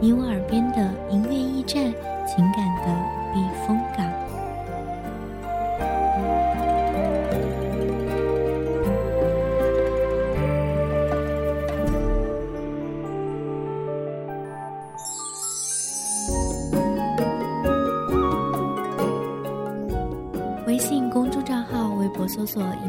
你我耳边的音乐驿站，情感的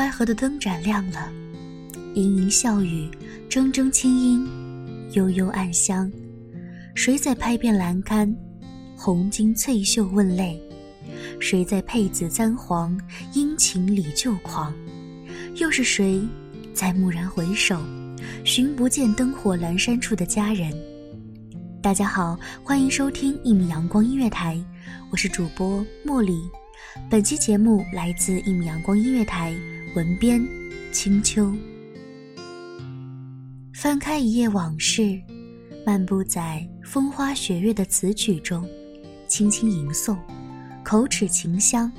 淮河的灯盏亮了，盈盈笑语，铮铮清音，悠悠暗香。谁在拍遍栏杆，红巾翠袖问泪？谁在佩紫簪黄，殷勤里旧狂？又是谁在蓦然回首，寻不见灯火阑珊处的佳人？大家好，欢迎收听一米阳光音乐台，我是主播茉莉。本期节目来自一米阳光音乐台，文编青秋。翻开一页往事，漫步在风花雪月的词曲中，轻轻吟诵，口齿清香。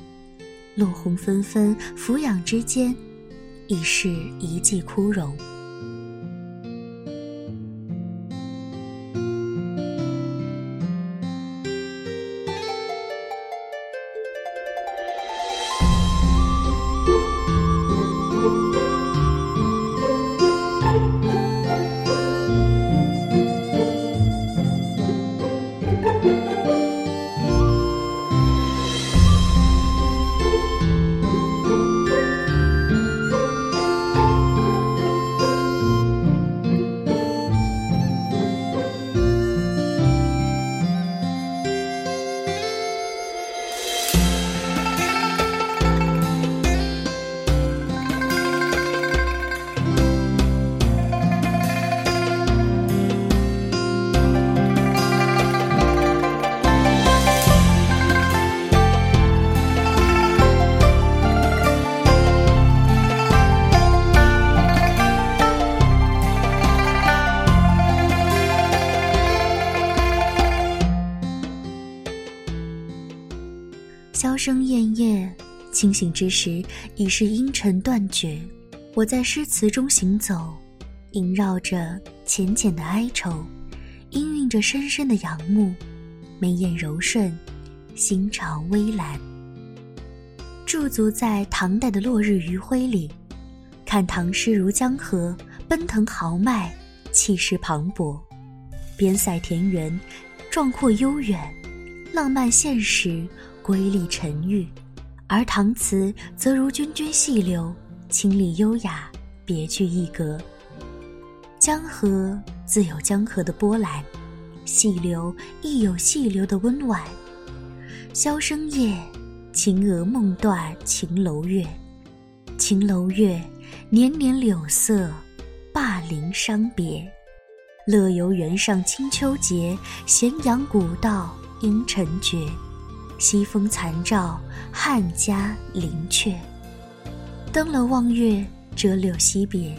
落红纷纷，俯仰之间，已是一季枯荣。清醒之时已是阴沉断绝。我在诗词中行走，萦绕着浅浅的哀愁，氤氲着深深的仰慕。眉眼柔顺，心潮微澜。驻足在唐代的落日余晖里，看唐诗如江河，奔腾豪迈，气势磅礴，边塞田园，壮阔悠远，浪漫现实。瑰丽沉郁，而唐词则如涓涓细流，清丽优雅，别具一格。江河自有江河的波澜，细流亦有细流的温婉。箫声夜，秦娥梦断秦楼月。秦楼月，年年柳色，灞陵伤别。乐游原上清秋节，咸阳古道阴沉绝。西风残照，汉家陵阙。登楼望月，折柳惜别。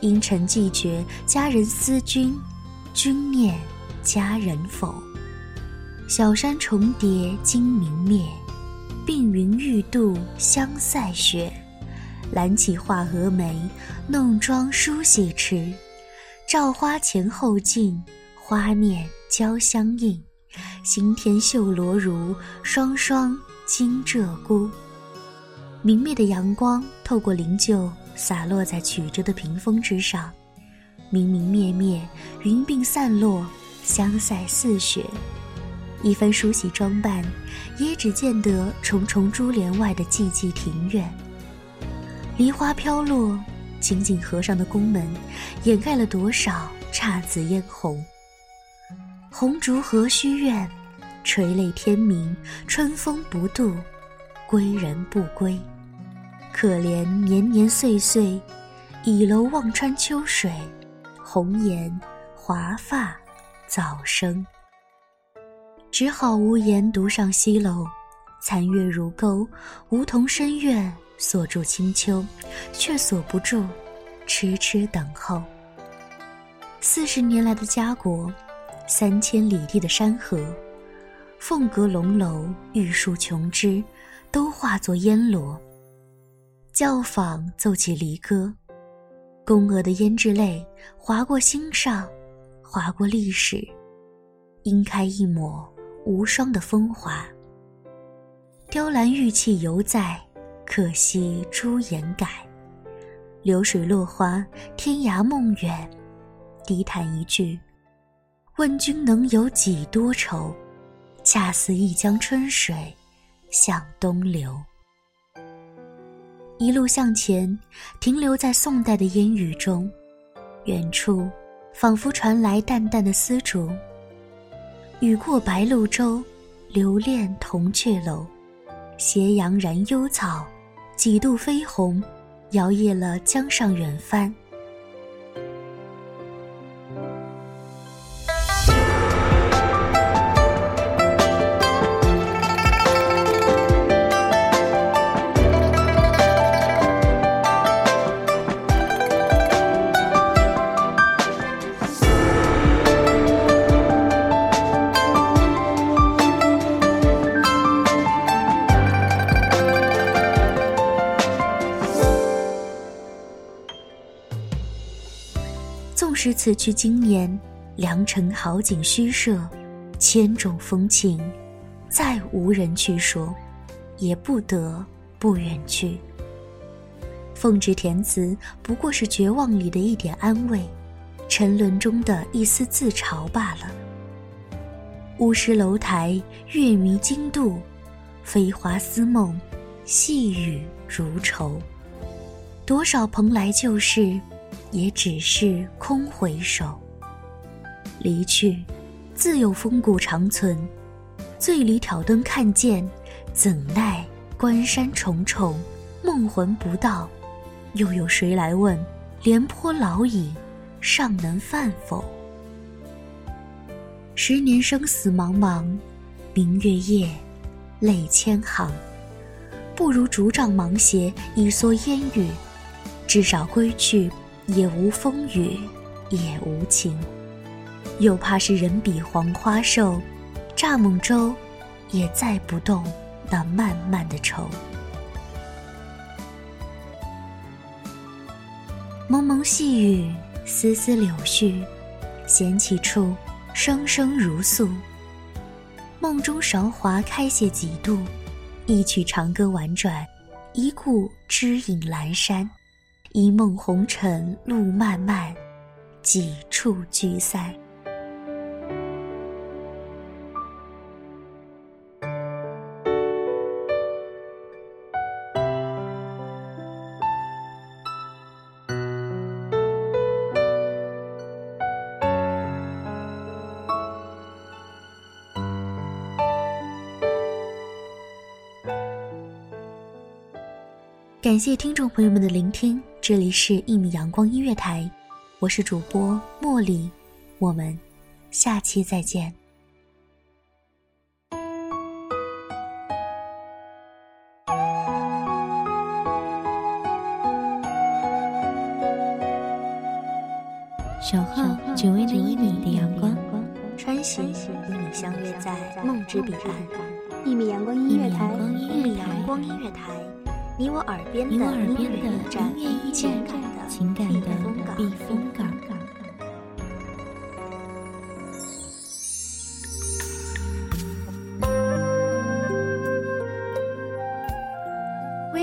阴沉寂绝，佳人思君，君念佳人否？小山重叠今明灭，鬓云欲度香塞雪。揽起画蛾眉，弄妆梳洗迟。照花前后镜，花面交相映。新天绣罗襦，双双金鹧鸪。明媚的阳光透过灵柩，洒落在曲折的屏风之上。明明灭灭，云鬓散落，香塞似雪。一番梳洗装扮，也只见得重重珠帘外的寂寂庭院。梨花飘落，紧紧合上的宫门，掩盖了多少姹紫嫣红。红烛何须怨，垂泪天明，春风不度，归人不归。可怜年年岁岁，倚楼望穿秋水。红颜华发早生，只好无言独上西楼。残月如钩，梧桐深院锁住清秋，却锁不住痴痴等候。四十年来的家国，三千里地的山河，凤阁龙楼，玉树琼枝，都化作烟罗。教坊奏起离歌。宫娥的胭脂泪划过心上，划过历史，应开一抹无双的风华。雕栏玉砌犹在，可惜朱颜改。流水落花，天涯梦远。低叹一句：问君能有几多愁？恰似一江春水向东流。一路向前，停留在宋代的烟雨中，远处仿佛传来淡淡的丝竹。雨过白鹭洲，留恋铜雀楼。斜阳染幽草，几度飞鸿，摇曳了江上远帆。是此去经年，良辰好景虚设，千种风情，再无人去说，也不得不远去。奉旨填词，不过是绝望里的一点安慰，沉沦中的一丝自嘲罢了。乌石楼台，月迷津渡，飞花似梦，细雨如愁。多少蓬莱旧事。也只是空回首。离去，自有风骨长存。醉里挑灯看剑，怎奈关山重重，梦魂不到。又有谁来问？廉颇老矣，尚能饭否？十年生死茫茫，明月夜，泪千行。不如竹杖芒鞋，一蓑烟雨。至少归去。也无风雨，也无晴，又怕是人比黄花瘦，蚱蜢舟也载不动那漫漫的愁。蒙蒙细雨，丝丝柳絮，闲起处，声声如诉。梦中韶华开谢几度，一曲长歌婉转，一顾知影阑珊。一梦红尘路漫漫，几处聚散。感谢听众朋友们的聆听。这里是《一米阳光音乐台》，我是主播茉莉，我们下期再见。守候只为那一米的阳光，穿行与你相约在梦之彼岸。一米阳光音乐台，一米阳光音乐台。你我耳边的音乐驿站，情感的情感的避风港。